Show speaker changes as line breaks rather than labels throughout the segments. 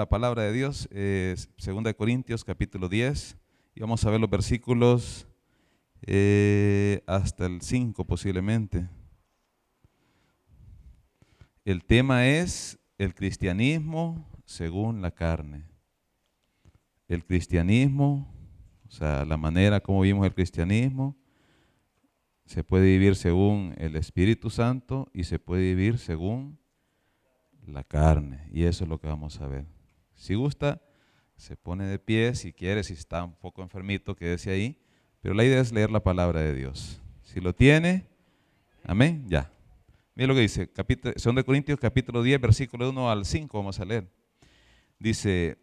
la palabra de Dios, eh, 2 Corintios capítulo 10, y vamos a ver los versículos eh, hasta el 5 posiblemente. El tema es el cristianismo según la carne. El cristianismo, o sea, la manera como vimos el cristianismo, se puede vivir según el Espíritu Santo y se puede vivir según la carne. Y eso es lo que vamos a ver. Si gusta, se pone de pie, si quiere, si está un poco enfermito, quédese ahí. Pero la idea es leer la palabra de Dios. Si lo tiene, amén, ya. Mira lo que dice, capítulo, 2 Corintios capítulo 10, versículo 1 al 5, vamos a leer. Dice,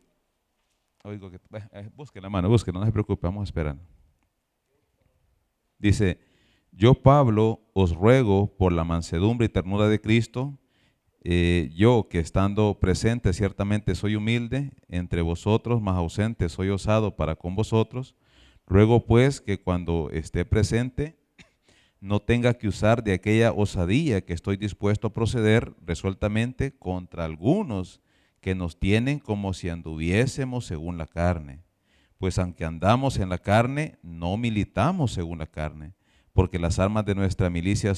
oigo que, eh, busque la mano, busque, no se preocupe, vamos a esperar. Dice, yo Pablo os ruego por la mansedumbre y ternura de Cristo, eh, yo que estando presente ciertamente soy humilde, entre vosotros más ausente soy osado para con vosotros, ruego pues que cuando esté presente no tenga que usar de aquella osadía que estoy dispuesto a proceder resueltamente contra algunos que nos tienen como si anduviésemos según la carne. Pues aunque andamos en la carne, no militamos según la carne, porque las armas de nuestra milicia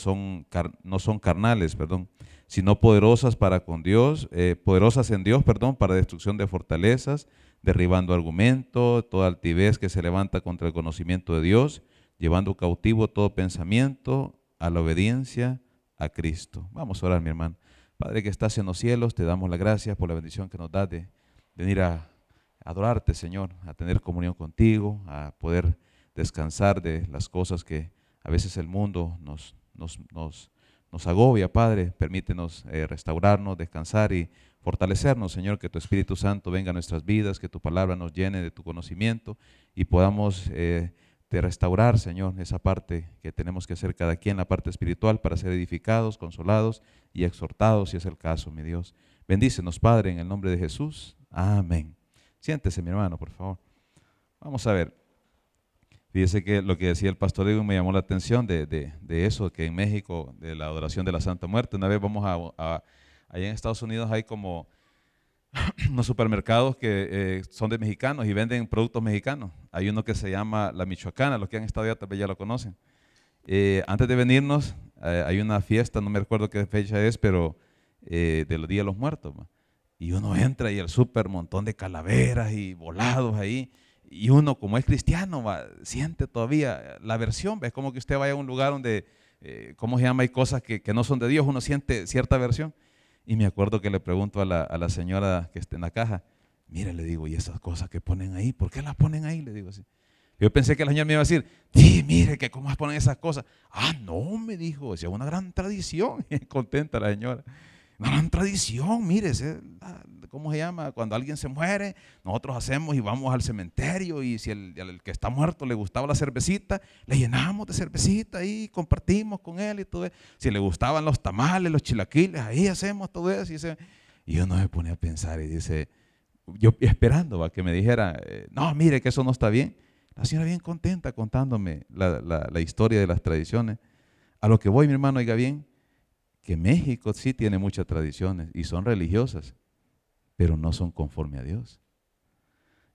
no son carnales, perdón, sino poderosas para con Dios, eh, poderosas en Dios, perdón, para destrucción de fortalezas, derribando argumento, toda altivez que se levanta contra el conocimiento de Dios, llevando cautivo todo pensamiento a la obediencia a Cristo. Vamos a orar, mi hermano. Padre que estás en los cielos, te damos las gracias por la bendición que nos das de venir a adorarte, Señor, a tener comunión contigo, a poder descansar de las cosas que a veces el mundo nos, nos, nos, nos agobia, Padre. Permítenos eh, restaurarnos, descansar y fortalecernos, Señor, que tu Espíritu Santo venga a nuestras vidas, que tu palabra nos llene de tu conocimiento y podamos... Eh, restaurar, Señor, esa parte que tenemos que hacer cada quien, la parte espiritual, para ser edificados, consolados y exhortados, si es el caso, mi Dios. Bendícenos, Padre, en el nombre de Jesús. Amén. Siéntese, mi hermano, por favor. Vamos a ver. Fíjese que lo que decía el pastor Diego me llamó la atención de, eso, que en México, de la adoración de la Santa Muerte, una vez vamos a, allá en Estados Unidos hay como unos supermercados que eh, son de mexicanos y venden productos mexicanos. Hay uno que se llama La Michoacana, los que han estado allá tal vez ya lo conocen. Eh, antes de venirnos, eh, hay una fiesta, no me recuerdo qué fecha es, pero de los Días de los Muertos. Y uno entra y el súper, montón de calaveras y volados ahí. Y uno, como es cristiano, siente todavía la versión. Es como que usted vaya a un lugar donde, ¿cómo se llama? Hay cosas que, que no son de Dios, uno siente cierta versión. Y me acuerdo que le pregunto a la, señora que está en la caja, mire, le digo, ¿y esas cosas que ponen ahí? ¿Por qué las ponen ahí? Le digo así. Yo pensé que la señora me iba a decir, sí, mire, que cómo ponen esas cosas. Ah, no, me dijo, es una gran tradición. Contenta la señora. Gran tradición, mire, ¿cómo se llama? Cuando alguien se muere, nosotros hacemos y vamos al cementerio y si el, que está muerto le gustaba la cervecita, le llenamos de cervecita y compartimos con él y todo eso. Si le gustaban los tamales, los chilaquiles, ahí hacemos todo eso. Y, yo no me pone a pensar y dice, yo esperando a que me dijera, eh, no, mire que eso no está bien. La señora bien contenta contándome la, la historia de las tradiciones. A lo que voy, mi hermano, oiga bien, que México sí tiene muchas tradiciones y son religiosas, pero no son conforme a Dios.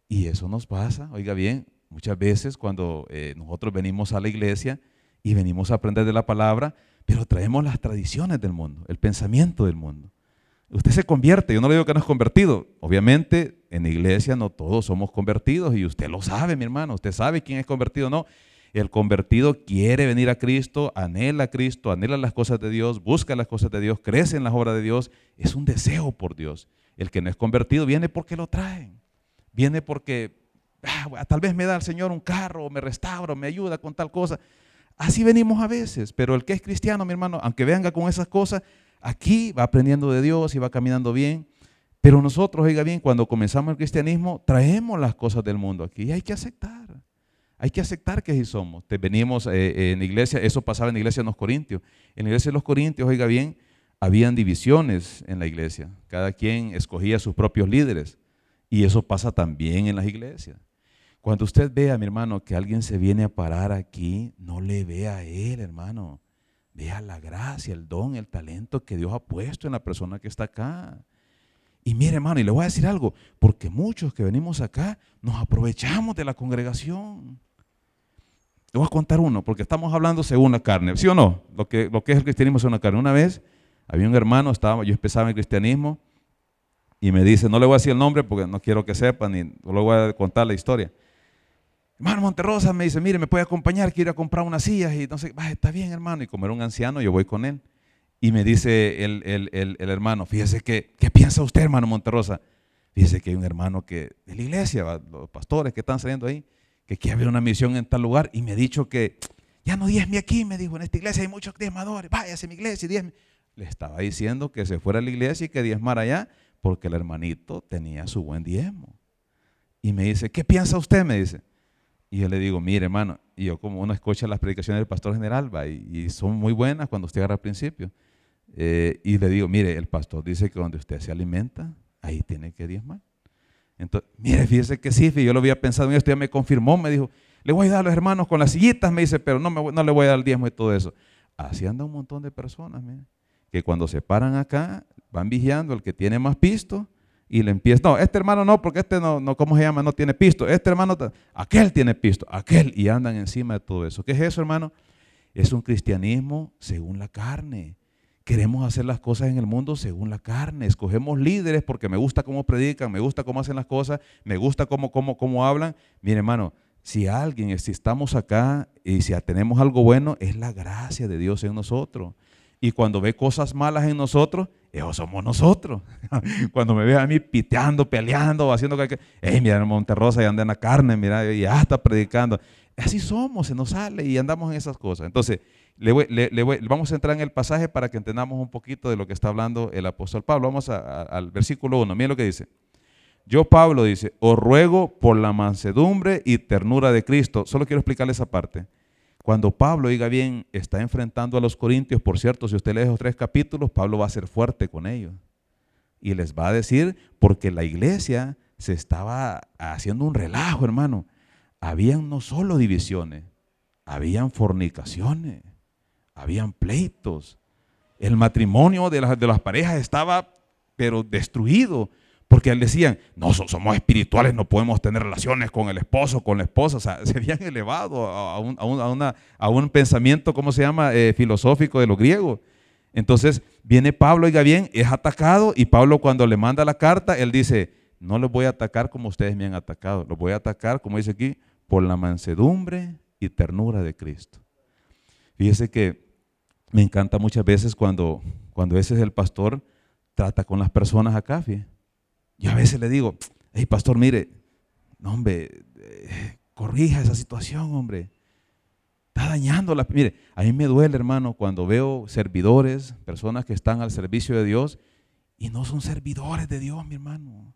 Y eso nos pasa, oiga bien, muchas veces cuando eh, nosotros venimos a la iglesia y venimos a aprender de la palabra, pero traemos las tradiciones del mundo, el pensamiento del mundo. Usted se convierte, yo no le digo que no es convertido. Obviamente en la iglesia no todos somos convertidos y usted lo sabe, mi hermano, usted sabe quién es convertido o no. El convertido quiere venir a Cristo, anhela a Cristo, anhela las cosas de Dios, busca las cosas de Dios, crece en las obras de Dios. Es un deseo por Dios. El que no es convertido viene porque lo traen. Viene porque ah, tal vez me da el Señor un carro, me restaura, me ayuda con tal cosa. Así venimos a veces, pero el que es cristiano, mi hermano, aunque venga con esas cosas, aquí va aprendiendo de Dios y va caminando bien. Pero nosotros, oiga bien, cuando comenzamos el cristianismo, traemos las cosas del mundo aquí y hay que aceptar. Hay que aceptar que así somos. Te venimos eh, en la iglesia, eso pasaba en la iglesia de los Corintios. En la iglesia de los Corintios, oiga bien, habían divisiones en la iglesia. Cada quien escogía sus propios líderes. Y eso pasa también en las iglesias. Cuando usted vea, mi hermano, que alguien se viene a parar aquí, no le vea a él, hermano. Vea la gracia, el don, el talento que Dios ha puesto en la persona que está acá. Y mire, hermano, y le voy a decir algo, porque muchos que venimos acá nos aprovechamos de la congregación. Le voy a contar uno, porque estamos hablando según la carne, ¿sí o no? Lo que, lo que es el cristianismo según la carne. Una vez había un hermano, estaba, yo empezaba el cristianismo, y me dice, no le voy a decir el nombre porque no quiero que sepan, ni no le voy a contar la historia. Hermano Monterrosa me dice, mire, me puede acompañar, quiero ir a comprar unas sillas. Y entonces, está bien, hermano. Y como era un anciano, yo voy con él. Y me dice el, el, el, hermano, fíjese que, ¿qué piensa usted, hermano Monterrosa? Fíjese que hay un hermano que de la iglesia, los pastores que están saliendo ahí, que quiere haber una misión en tal lugar y me ha dicho que ya no diezme aquí, me dijo, en esta iglesia hay muchos diezmadores, váyase a mi iglesia y diezme. Le estaba diciendo que se fuera a la iglesia y que diezmara allá porque el hermanito tenía su buen diezmo. Y me dice, ¿qué piensa usted? Me dice. Y yo le digo, mire hermano, y yo como uno escucha las predicaciones del pastor general, va, y, son muy buenas cuando usted agarra al principio. Eh, y le digo, mire, el pastor dice que donde usted se alimenta, ahí tiene que diezmar. Entonces, mire, fíjese que sí, yo lo había pensado en esto, ya me confirmó, me dijo, le voy a dar a los hermanos con las sillitas, me dice, pero no, me, no le voy a dar el diezmo y todo eso. Así anda un montón de personas, que cuando se paran acá, van vigiando el que tiene más pisto y le empieza, no, este hermano no, porque este no, no, ¿cómo se llama? No tiene pisto. Este hermano, aquel tiene pisto, aquel, y andan encima de todo eso. ¿Qué es eso, hermano? Es un cristianismo según la carne. Queremos hacer las cosas en el mundo según la carne. Escogemos líderes porque me gusta cómo predican, me gusta cómo hacen las cosas, me gusta cómo, cómo, cómo hablan. Mire, hermano, si alguien, si estamos acá y si tenemos algo bueno, es la gracia de Dios en nosotros. Y cuando ve cosas malas en nosotros, esos somos nosotros. cuando me ve a mí piteando, peleando, haciendo que, hey, mira, Monterrosa y anda en la carne, mira, y ya está predicando. Así somos, se nos sale y andamos en esas cosas. Entonces, le, vamos a entrar en el pasaje para que entendamos un poquito de lo que está hablando el apóstol Pablo. Vamos al versículo 1. Miren lo que dice. Yo, Pablo, dice, os ruego por la mansedumbre y ternura de Cristo. Solo quiero explicarle esa parte. Cuando Pablo, oiga bien, está enfrentando a los corintios, por cierto, si usted lee esos tres capítulos, Pablo va a ser fuerte con ellos. Y les va a decir, porque la iglesia se estaba haciendo un relajo, hermano. Habían no solo divisiones, habían fornicaciones, habían pleitos. El matrimonio de las, de las parejas estaba, pero destruido. Porque decían, no, somos espirituales, no podemos tener relaciones con el esposo, con la esposa. O sea, se habían elevado a un, a un pensamiento, ¿cómo se llama?, eh, filosófico de los griegos. Entonces viene Pablo, oiga bien, es atacado y Pablo cuando le manda la carta, él dice, no los voy a atacar como ustedes me han atacado, los voy a atacar, como dice aquí, por la mansedumbre y ternura de Cristo. Fíjese que me encanta muchas veces cuando, cuando ese es el pastor, trata con las personas acá, fíjese. Yo a veces le digo, hey pastor, mire, no hombre, eh, corrija esa situación, hombre. Está dañando la... Mire, a mí me duele, hermano, cuando veo servidores, personas que están al servicio de Dios y no son servidores de Dios, mi hermano.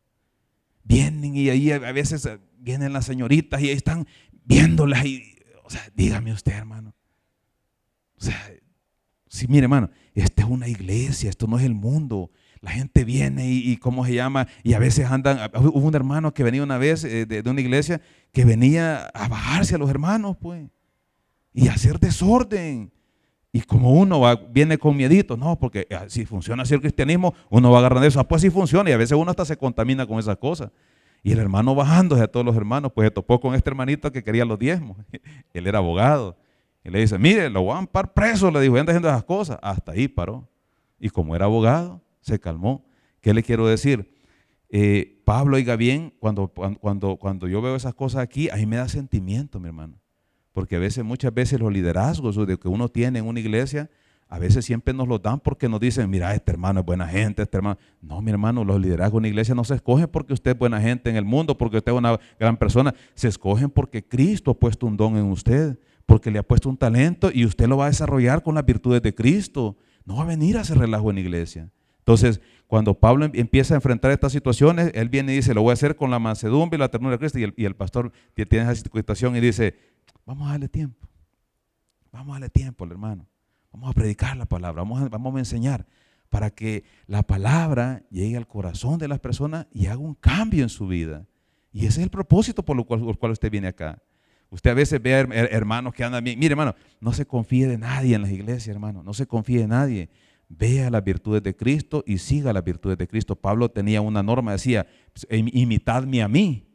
Vienen y ahí a veces vienen las señoritas y ahí están viéndolas y, o sea, dígame usted, hermano. O sea, sí, mire, hermano, esta es una iglesia, esto no es el mundo. La gente viene y, ¿cómo se llama? Y a veces andan, hubo un hermano que venía una vez eh, de, una iglesia que venía a bajarse a los hermanos, pues, y hacer desorden. Y como uno viene con miedito, no, porque ah, si funciona así el cristianismo, uno va agarrando eso, ah, pues sí funciona, y a veces uno hasta se contamina con esas cosas. Y el hermano bajándose a todos los hermanos, pues se topó con este hermanito que quería los diezmos. Él era abogado. Y le dice, mire, lo van a ampar preso, le dijo, anda haciendo esas cosas. Hasta ahí paró. Y como era abogado, se calmó. ¿Qué le quiero decir? Eh, Pablo, oiga bien, cuando, cuando, cuando yo veo esas cosas aquí, a mí me da sentimiento, mi hermano. Porque a veces, muchas veces los liderazgos de que uno tiene en una iglesia, a veces siempre nos lo dan porque nos dicen, mira, este hermano es buena gente, este hermano. No, mi hermano, los liderazgos en una iglesia no se escogen porque usted es buena gente en el mundo, porque usted es una gran persona. Se escogen porque Cristo ha puesto un don en usted, porque le ha puesto un talento y usted lo va a desarrollar con las virtudes de Cristo. No va a venir a hacer relajo en la iglesia. Entonces, cuando Pablo em, empieza a enfrentar estas situaciones, él viene y dice, lo voy a hacer con la mansedumbre y la ternura de Cristo. Y el, pastor tiene esa situación y dice, vamos a darle tiempo. Vamos a darle tiempo al hermano. Vamos a predicar la palabra, vamos a, vamos a enseñar para que la palabra llegue al corazón de las personas y haga un cambio en su vida. Y ese es el propósito por lo cual, por el cual usted viene acá. Usted a veces ve a hermanos que andan bien. Mire, hermano, no se confíe de nadie en las iglesias, hermano. No se confíe de nadie. vea las virtudes de Cristo y siga las virtudes de Cristo. Pablo tenía una norma, decía, pues, imitadme a mí.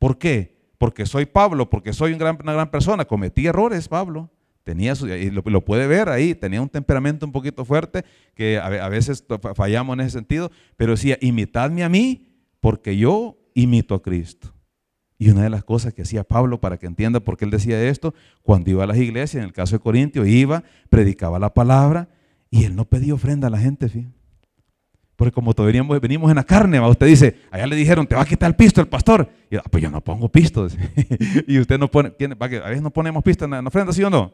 ¿Por qué? Porque soy Pablo, porque soy una gran persona. Cometí errores, Pablo. Tenía y lo, puede ver ahí, tenía un temperamento un poquito fuerte, que a, veces fallamos en ese sentido, pero decía, imitadme a mí, porque yo imito a Cristo. Y una de las cosas que hacía Pablo, para que entienda por qué él decía esto, cuando iba a las iglesias, en el caso de Corintio, iba, predicaba la palabra, y él no pedía ofrenda a la gente, fíjate. Porque como todavía venimos en la carne, usted dice, allá le dijeron, te va a quitar el pisto el pastor. Y yo, ah, pues yo no pongo pisto. y usted no pone, a veces no ponemos pisto en la ofrenda, ¿sí o no?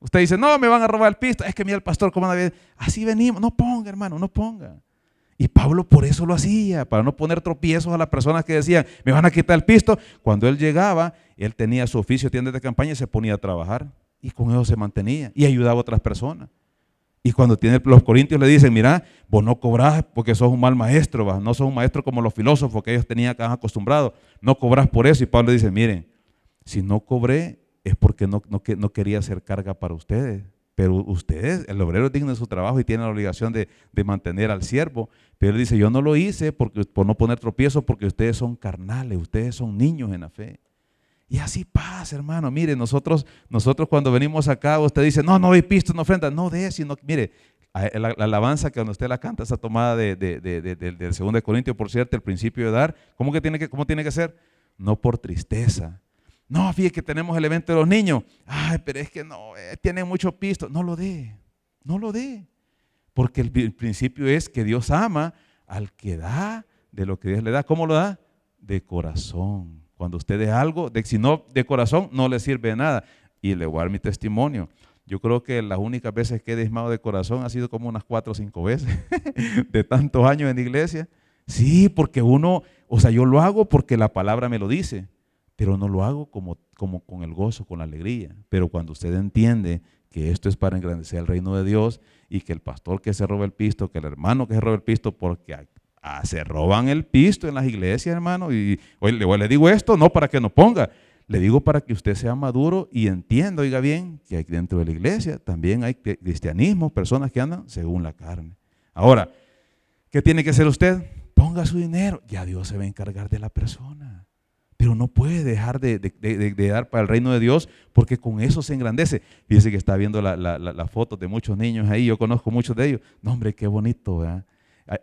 Usted dice, no, me van a robar el pisto. Es que mira el pastor, como una Así venimos. No ponga, hermano, no ponga. Y Pablo por eso lo hacía, para no poner tropiezos a las personas que decían, me van a quitar el pisto. Cuando él llegaba, él tenía su oficio, tienda de campaña y se ponía a trabajar. Y con eso se mantenía y ayudaba a otras personas. Y cuando tiene, los corintios le dicen, mira, vos no cobrás porque sos un mal maestro, no sos un maestro como los filósofos que ellos tenían acá acostumbrados, no cobras por eso. Y Pablo dice, miren, si no cobré es porque no, no, no quería hacer carga para ustedes. Pero ustedes, el obrero es digno de su trabajo y tiene la obligación de, de, mantener al siervo. Pero él dice, yo no lo hice porque, por no poner tropiezo porque ustedes son carnales, ustedes son niños en la fe. Y así pasa, hermano. Mire, nosotros, nosotros cuando venimos acá, usted dice, no, no doy pisto, no ofrenda. No de, sino, mire, la, alabanza que cuando usted la canta, esa tomada de, de, de, del 2 Corintios, por cierto, el principio de dar, ¿cómo, que tiene que, ¿cómo tiene que ser? No por tristeza. No, fíjate que tenemos el evento de los niños. Ay, pero es que no, eh, tiene mucho pisto. No lo dé, no lo dé. Porque el, principio es que Dios ama al que da de lo que Dios le da. ¿Cómo lo da? De corazón. Cuando usted dé algo, si no de corazón, no le sirve de nada. Y le voy a dar mi testimonio. Yo creo que las únicas veces que he desmado de corazón ha sido como unas cuatro o cinco veces de tantos años en la iglesia. Sí, porque uno, o sea, yo lo hago porque la palabra me lo dice, pero no lo hago como, como con el gozo, con la alegría. Pero cuando usted entiende que esto es para engrandecer el reino de Dios y que el pastor que se roba el pisto, que el hermano que se roba el pisto, porque se roban el pisto en las iglesias, hermano. Y hoy le, digo esto no para que nos ponga, le digo para que usted sea maduro y entienda, oiga bien, que dentro de la iglesia también hay cristianismo, personas que andan según la carne. Ahora, ¿qué tiene que hacer usted? Ponga su dinero, ya Dios se va a encargar de la persona. Pero no puede dejar de, dar para el reino de Dios porque con eso se engrandece. Fíjese que está viendo las la, fotos de muchos niños ahí, yo conozco muchos de ellos. No, hombre, qué bonito, ¿verdad?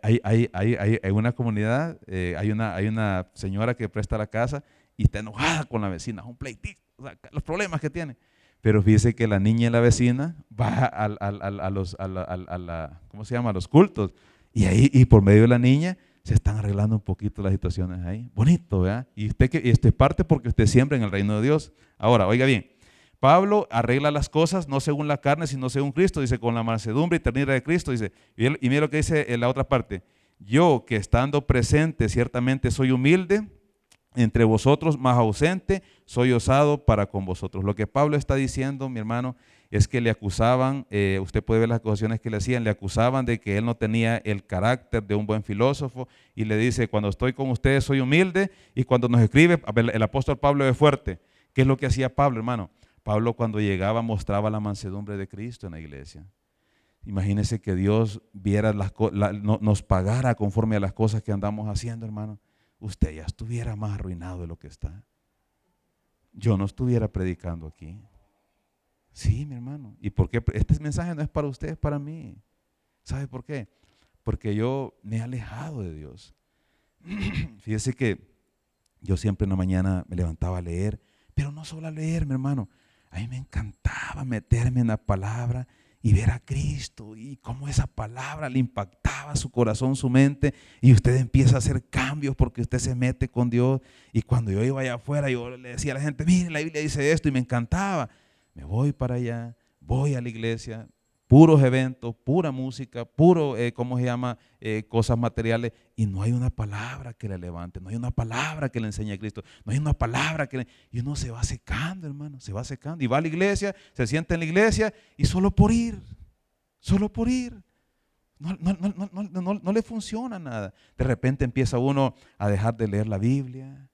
hay, hay, hay, hay una comunidad, eh, hay, una, hay una señora que presta la casa y está enojada con la vecina, un pleitito, los problemas que tiene. Pero fíjese que la niña y la vecina va a, los, a la, ¿cómo se llama? A los cultos. Y ahí, y por medio de la niña, se están arreglando un poquito las situaciones ahí. Bonito, ¿verdad? Y usted, que, y este parte porque usted siembra en el reino de Dios. Ahora, oiga bien, Pablo arregla las cosas no según la carne, sino según Cristo, dice, con la mansedumbre y ternura de Cristo, dice, y, mira lo que dice en la otra parte, yo que estando presente ciertamente soy humilde, entre vosotros más ausente, soy osado para con vosotros. Lo que Pablo está diciendo, mi hermano, es que le acusaban, eh, usted puede ver las acusaciones que le hacían, le acusaban de que él no tenía el carácter de un buen filósofo y le dice, cuando estoy con ustedes soy humilde y cuando nos escribe, el apóstol Pablo es fuerte. ¿Qué es lo que hacía Pablo, hermano? Pablo cuando llegaba mostraba la mansedumbre de Cristo en la iglesia. Imagínese que Dios viera las, nos pagara conforme a las cosas que andamos haciendo, hermano. Usted ya estuviera más arruinado de lo que está. Yo no estuviera predicando aquí. Sí, mi hermano. ¿Y por qué? Este mensaje no es para usted, es para mí. ¿Sabe por qué? Porque yo me he alejado de Dios. Fíjese que yo siempre en la mañana me levantaba a leer, pero no solo a leer, mi hermano. A mí me encantaba meterme en la palabra y ver a Cristo y cómo esa palabra le impactaba su corazón, su mente y usted empieza a hacer cambios porque usted se mete con Dios y cuando yo iba allá afuera yo le decía a la gente, mire la Biblia dice esto y me encantaba. Me voy para allá, voy a la iglesia, puros eventos, pura música, puro, eh, ¿cómo se llama? Eh, cosas materiales, y no hay una palabra que le levante, no hay una palabra que le enseñe a Cristo, no hay una palabra que le... Y uno se va secando, hermano, se va secando. Y va a la iglesia, se sienta en la iglesia, y solo por ir, solo por ir. No, no le funciona nada. De repente empieza uno a dejar de leer la Biblia,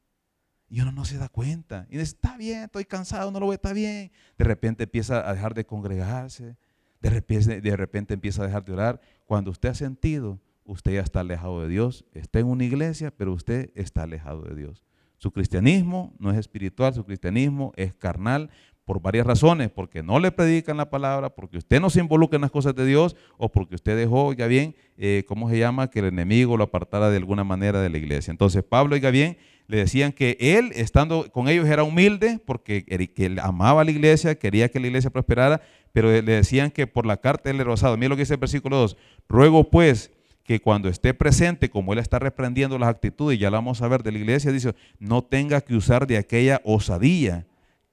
y uno no se da cuenta. Y dice, está bien, estoy cansado, no lo voy, está bien. De repente empieza a dejar de congregarse de repente, de repente empieza a dejar de orar. Cuando usted ha sentido, usted ya está alejado de Dios. Está en una iglesia, pero usted está alejado de Dios. Su cristianismo no es espiritual, su cristianismo es carnal por varias razones, porque no le predican la palabra, porque usted no se involucra en las cosas de Dios o porque usted dejó, oiga bien, eh, ¿cómo se llama? Que el enemigo lo apartara de alguna manera de la iglesia. Entonces Pablo, oiga bien, le decían que él, estando con ellos, era humilde porque que amaba a la iglesia, quería que la iglesia prosperara, pero le decían que por la carta él era rosado. Mira lo que dice el versículo 2. Ruego pues que cuando esté presente, como él está reprendiendo las actitudes, ya lo vamos a ver de la iglesia, dice, no tenga que usar de aquella osadía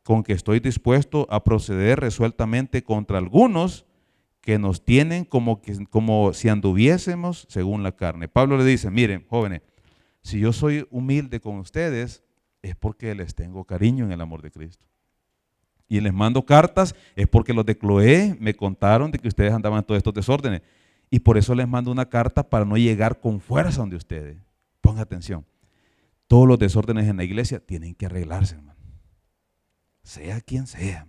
con que estoy dispuesto a proceder resueltamente contra algunos que nos tienen como, que, como si anduviésemos según la carne. Pablo le dice, miren, jóvenes, si yo soy humilde con ustedes, es porque les tengo cariño en el amor de Cristo. Y les mando cartas, es porque los de Cloé me contaron de que ustedes andaban en todos estos desórdenes. Y por eso les mando una carta para no llegar con fuerza donde ustedes. Pongan atención. Todos los desórdenes en la iglesia tienen que arreglarse, hermano. Sea quien sea.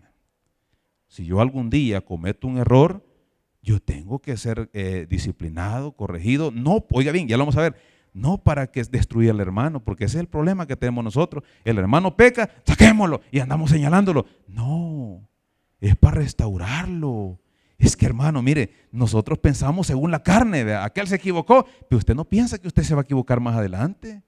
Si yo algún día cometo un error, yo tengo que ser eh, disciplinado, corregido. No, oiga bien, ya lo vamos a ver. No para que destruya al hermano, porque ese es el problema que tenemos nosotros. El hermano peca, saquémoslo y andamos señalándolo. No, es para restaurarlo, es que hermano, mire, nosotros pensamos según la carne, aquel se equivocó, pero usted no piensa que usted se va a equivocar más adelante.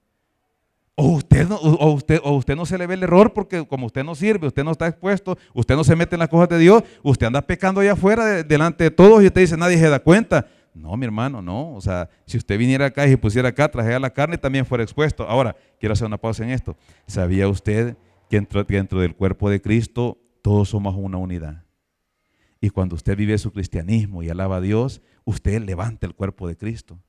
O usted, no, o, usted, o usted no se le ve el error porque como usted no sirve, usted no está expuesto, usted no se mete en las cosas de Dios, usted anda pecando allá afuera delante de todos y usted dice, nadie se da cuenta. No, mi hermano, no. O sea, si usted viniera acá y se pusiera acá, trajera la carne, también fuera expuesto. Ahora, quiero hacer una pausa en esto. ¿Sabía usted que dentro del cuerpo de Cristo todos somos una unidad? Y cuando usted vive su cristianismo y alaba a Dios, usted levanta el cuerpo de Cristo.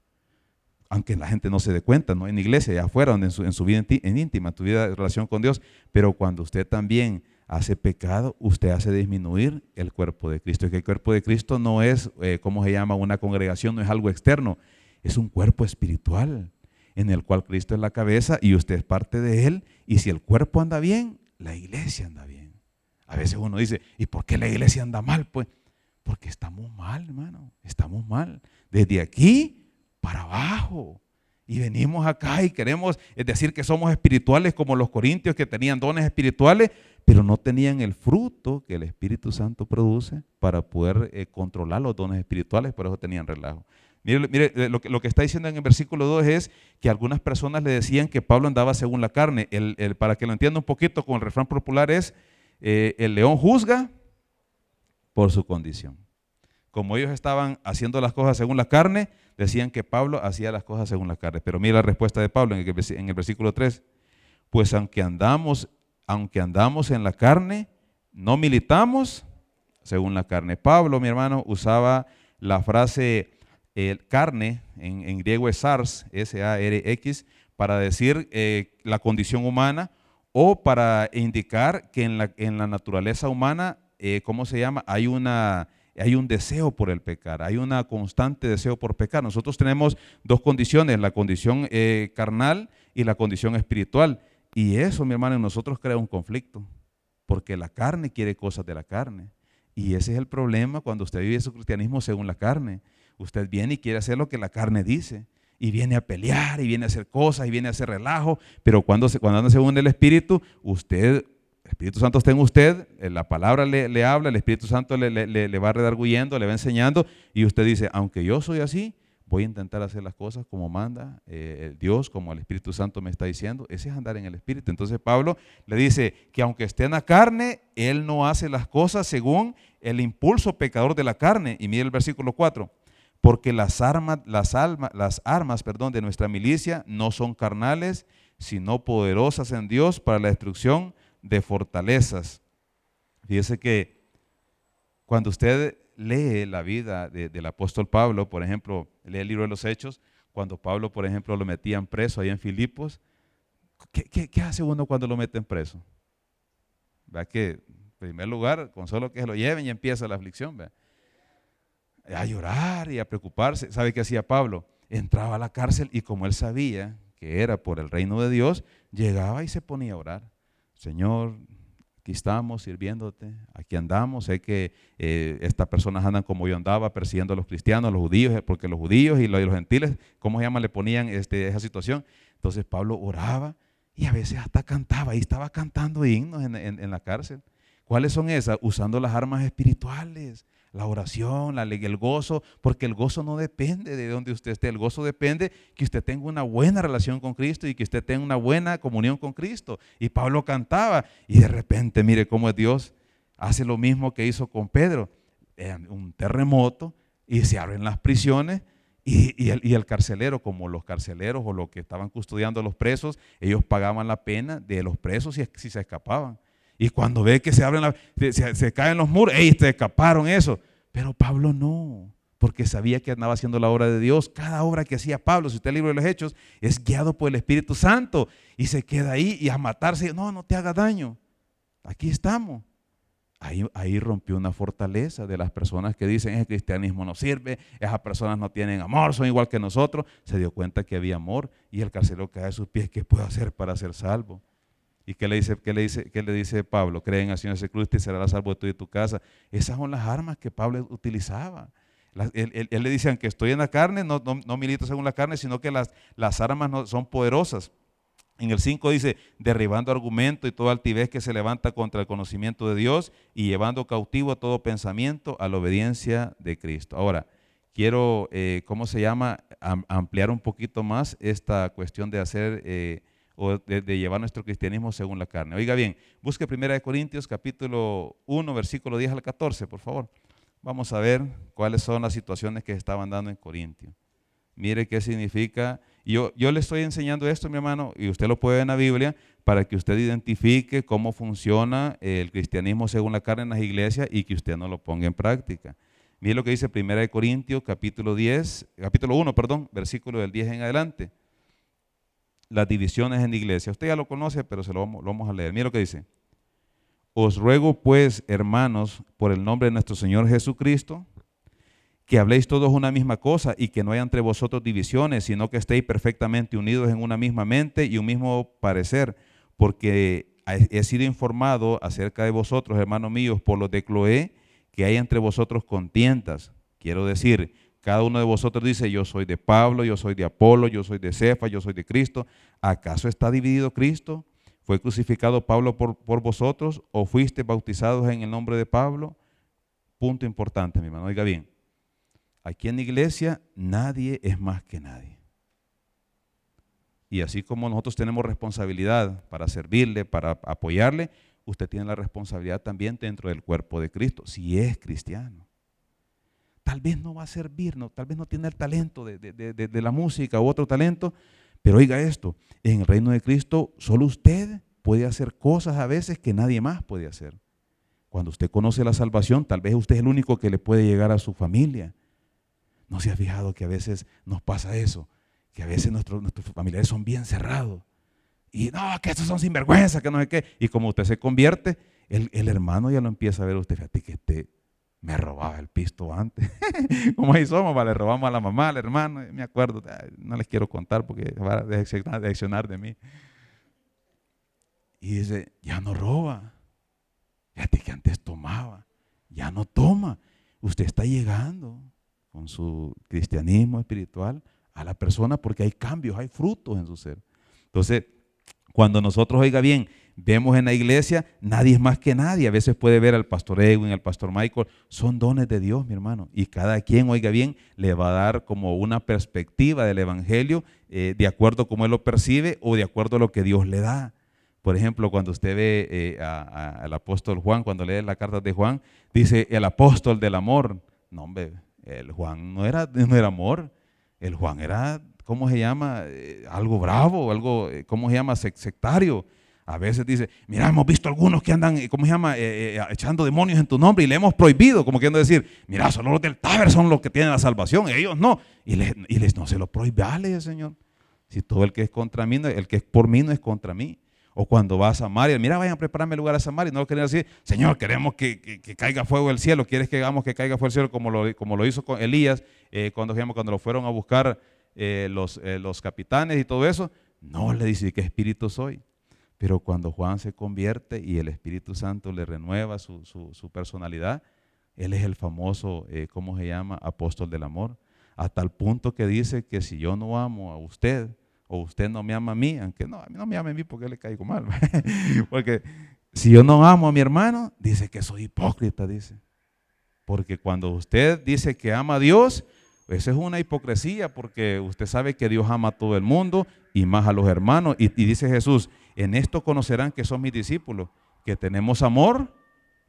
Aunque la gente no se dé cuenta, no en iglesia, allá afuera, en su, en su vida en íntima, en tu vida de relación con Dios. Pero cuando usted también hace pecado, usted hace disminuir el cuerpo de Cristo. Y que el cuerpo de Cristo no es, eh, ¿cómo se llama? Una congregación, no es algo externo, es un cuerpo espiritual en el cual Cristo es la cabeza y usted es parte de él. Y si el cuerpo anda bien, la iglesia anda bien. A veces uno dice, ¿y por qué la iglesia anda mal? Pues porque estamos mal, hermano, estamos mal. Desde aquí para abajo. Y venimos acá y queremos decir que somos espirituales como los corintios que tenían dones espirituales, pero no tenían el fruto que el Espíritu Santo produce para poder eh, controlar los dones espirituales, por eso tenían relajo. Mire, eh, lo, que, lo, que, está diciendo en el versículo 2 es que algunas personas le decían que Pablo andaba según la carne. El, para que lo entienda un poquito con el refrán popular es, eh, el león juzga por su condición. Como ellos estaban haciendo las cosas según la carne, decían que Pablo hacía las cosas según la carne. Pero mira la respuesta de Pablo en el, versículo 3. Pues aunque andamos, aunque andamos en la carne, no militamos según la carne. Pablo, mi hermano, usaba la frase carne, en, griego es SARS, S-A-R-X, para decir eh, la condición humana o para indicar que en la, en la naturaleza humana, eh, ¿cómo se llama? Hay, una, hay un deseo por el pecar, hay una constante deseo por pecar. Nosotros tenemos dos condiciones, la condición eh, carnal y la condición espiritual. Y eso, mi hermano, en nosotros crea un conflicto, porque la carne quiere cosas de la carne. Y ese es el problema cuando usted vive su cristianismo según la carne. Usted viene y quiere hacer lo que la carne dice y viene a pelear y viene a hacer cosas y viene a hacer relajo, pero cuando, se, cuando anda según el Espíritu, usted, el Espíritu Santo está en usted, eh, la palabra le, habla, el Espíritu Santo le, le, va redarguyendo, le va enseñando y usted dice, aunque yo soy así, voy a intentar hacer las cosas como manda eh, Dios, como el Espíritu Santo me está diciendo. Ese es andar en el Espíritu. Entonces Pablo le dice que aunque esté en la carne, él no hace las cosas según el impulso pecador de la carne. Y mire el versículo 4 porque las armas, las, las armas perdón, de nuestra milicia no son carnales, sino poderosas en Dios para la destrucción de fortalezas. Fíjese que cuando usted lee la vida del apóstol Pablo, por ejemplo, lee el libro de los Hechos, cuando Pablo, por ejemplo, lo metían preso ahí en Filipos, ¿qué, hace uno cuando lo meten preso? ¿Verdad que, en primer lugar, con solo que se lo lleven y empieza la aflicción, ¿verdad? a llorar y a preocuparse. ¿Sabe qué hacía Pablo? Entraba a la cárcel y como él sabía que era por el reino de Dios, llegaba y se ponía a orar. Señor, aquí estamos sirviéndote, aquí andamos. Sé que eh, estas personas andan como yo andaba, persiguiendo a los cristianos, a los judíos, eh, porque los judíos y los, gentiles, ¿cómo se llama? Le ponían este, esa situación. Entonces Pablo oraba y a veces hasta cantaba, y estaba cantando himnos en la cárcel. ¿Cuáles son esas? Usando las armas espirituales la oración, la, el gozo, porque el gozo no depende de donde usted esté, el gozo depende que usted tenga una buena relación con Cristo y que usted tenga una buena comunión con Cristo. Y Pablo cantaba y de repente, mire cómo Dios hace lo mismo que hizo con Pedro, un terremoto y se abren las prisiones. Y, el, carcelero, como los carceleros o los que estaban custodiando a los presos, ellos pagaban la pena de los presos si, si se escapaban. Y cuando ve que se abren, se, caen los muros, ¡ey! Se escaparon eso. Pero Pablo no, porque sabía que andaba haciendo la obra de Dios. Cada obra que hacía Pablo, si usted libro de los Hechos, es guiado por el Espíritu Santo. Y se queda ahí y a matarse, no, no te haga daño. Aquí estamos. Ahí, ahí, rompió una fortaleza de las personas que dicen el cristianismo no sirve, esas personas no tienen amor, son igual que nosotros. Se dio cuenta que había amor y el carcelero cae a sus pies. ¿Qué puedo hacer para ser salvo? ¿Y qué le dice, qué le dice, qué le dice Pablo? Creen al Señor Jesucristo y será salvo tú y tu casa. Esas son las armas que Pablo utilizaba. él, le dice, aunque estoy en la carne, no, no, milito según la carne, sino que las, las armas no, son poderosas. En el 5 dice, derribando argumento y toda altivez que se levanta contra el conocimiento de Dios y llevando cautivo a todo pensamiento a la obediencia de Cristo. Ahora, quiero, eh, ¿cómo se llama? ampliar un poquito más esta cuestión de hacer... Eh, o de, llevar nuestro cristianismo según la carne. Oiga bien, busque 1 Corintios capítulo 1, versículo 10 al 14, por favor. Vamos a ver cuáles son las situaciones que estaban dando en Corintio. Mire qué significa. Yo, yo le estoy enseñando esto, mi hermano, y usted lo puede ver en la Biblia, para que usted identifique cómo funciona el cristianismo según la carne en las iglesias y que usted no lo ponga en práctica. Mire lo que dice 1 Corintios capítulo 10, capítulo 1, perdón, versículo del 10 en adelante las divisiones en la iglesia. Usted ya lo conoce, pero se lo vamos, a leer. Mira lo que dice. Os ruego pues, hermanos, por el nombre de nuestro Señor Jesucristo, que habléis todos una misma cosa y que no haya entre vosotros divisiones, sino que estéis perfectamente unidos en una misma mente y un mismo parecer, porque he sido informado acerca de vosotros, hermanos míos, por los de Cloé, que hay entre vosotros contiendas. Quiero decir, cada uno de vosotros dice, yo soy de Pablo, yo soy de Apolo, yo soy de Cefa, yo soy de Cristo. ¿Acaso está dividido Cristo? ¿Fue crucificado Pablo por, por vosotros o fuiste bautizados en el nombre de Pablo? Punto importante, mi hermano. Oiga bien, aquí en la iglesia nadie es más que nadie. Y así como nosotros tenemos responsabilidad para servirle, para apoyarle, usted tiene la responsabilidad también dentro del cuerpo de Cristo, si es cristiano tal vez no va a servir, no, tal vez no tiene el talento de, la música u otro talento, pero oiga esto, en el reino de Cristo solo usted puede hacer cosas a veces que nadie más puede hacer. Cuando usted conoce la salvación, tal vez usted es el único que le puede llegar a su familia. ¿No se ha fijado que a veces nos pasa eso? Que a veces nuestros, nuestros familiares son bien cerrados. Y no, que estos son sinvergüenza, que no sé qué. Y como usted se convierte, el, el hermano ya lo empieza a ver usted. Fíjate que este, me robaba el pisto antes. Como ahí somos, le robamos a la mamá, al hermano, me acuerdo, no les quiero contar porque va a decepcionar de mí. Y dice, ya no roba. Fíjate que antes tomaba, ya no toma. Usted está llegando con su cristianismo espiritual a la persona porque hay cambios, hay frutos en su ser. Entonces, cuando nosotros, oiga bien, vemos en la iglesia, nadie es más que nadie. A veces puede ver al pastor Edwin, al pastor Michael, son dones de Dios, mi hermano. Y cada quien, oiga bien, le va a dar como una perspectiva del Evangelio eh, de acuerdo a cómo él lo percibe o de acuerdo a lo que Dios le da. Por ejemplo, cuando usted ve eh, al apóstol Juan, cuando lee la carta de Juan, dice el apóstol del amor. No, hombre, el Juan no era, no era amor, el Juan era, ¿cómo se llama? Eh, algo bravo, algo, ¿cómo se llama? Sectario. A veces dice, mira, hemos visto algunos que andan, ¿cómo se llama?, eh, eh, echando demonios en tu nombre y le hemos prohibido, como queriendo decir, mira, solo los del Taber son los que tienen la salvación, ellos no. Y les, y les no se lo prohíbe, Señor. Si todo el que es contra mí, el que es por mí no es contra mí. O cuando vas a Samaria, mira, vayan a prepararme el lugar a Samaria. No lo quieren decir, Señor, queremos que, caiga fuego del cielo. ¿Quieres que hagamos que caiga fuego del cielo como lo, como lo hizo con Elías eh, cuando, cuando lo fueron a buscar los, los capitanes y todo eso? No, le dice, ¿qué espíritu soy? Pero cuando Juan se convierte y el Espíritu Santo le renueva su, personalidad, él es el famoso, eh, ¿cómo se llama? Apóstol del amor. A tal punto que dice que si yo no amo a usted, o usted no me ama a mí, aunque no, a mí no me ama a mí porque le caigo mal. porque si yo no amo a mi hermano, dice que soy hipócrita, dice. Porque cuando usted dice que ama a Dios, esa es una hipocresía porque usted sabe que Dios ama a todo el mundo y más a los hermanos. Y, dice Jesús, en esto conocerán que son mis discípulos, que tenemos amor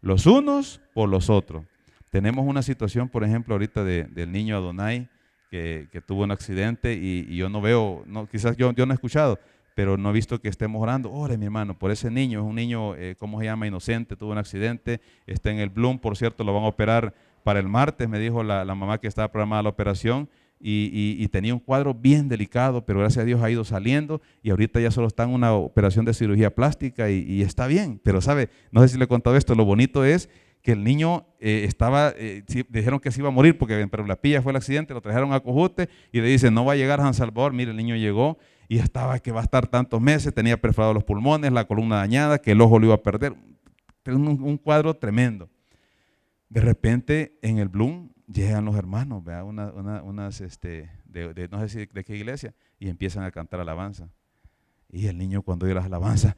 los unos por los otros. Tenemos una situación, por ejemplo, ahorita del niño Adonai que, tuvo un accidente y, yo no veo, no, quizás yo, no he escuchado, pero no he visto que estemos orando. Ore, mi hermano, por ese niño, es un niño, eh, ¿cómo se llama? Inocente, tuvo un accidente, está en el Bloom, por cierto, lo van a operar para el martes, me dijo la, mamá que estaba programada la operación. Y, tenía un cuadro bien delicado, pero gracias a Dios ha ido saliendo y ahorita ya solo está en una operación de cirugía plástica y, está bien. Pero sabe, no sé si le he contado esto, lo bonito es que el niño eh, estaba, eh, dijeron que se iba a morir porque la pilla fue el accidente, lo trajeron a Cojute y le dicen, no va a llegar a San Salvador, mire, el niño llegó y estaba que va a estar tantos meses, tenía perforados los pulmones, la columna dañada, que el ojo lo iba a perder, un cuadro tremendo. De repente en el Bloom llegan los hermanos, ¿vea? unas, este, de, no sé de qué iglesia, y empiezan a cantar alabanza. Y el niño cuando oye las alabanzas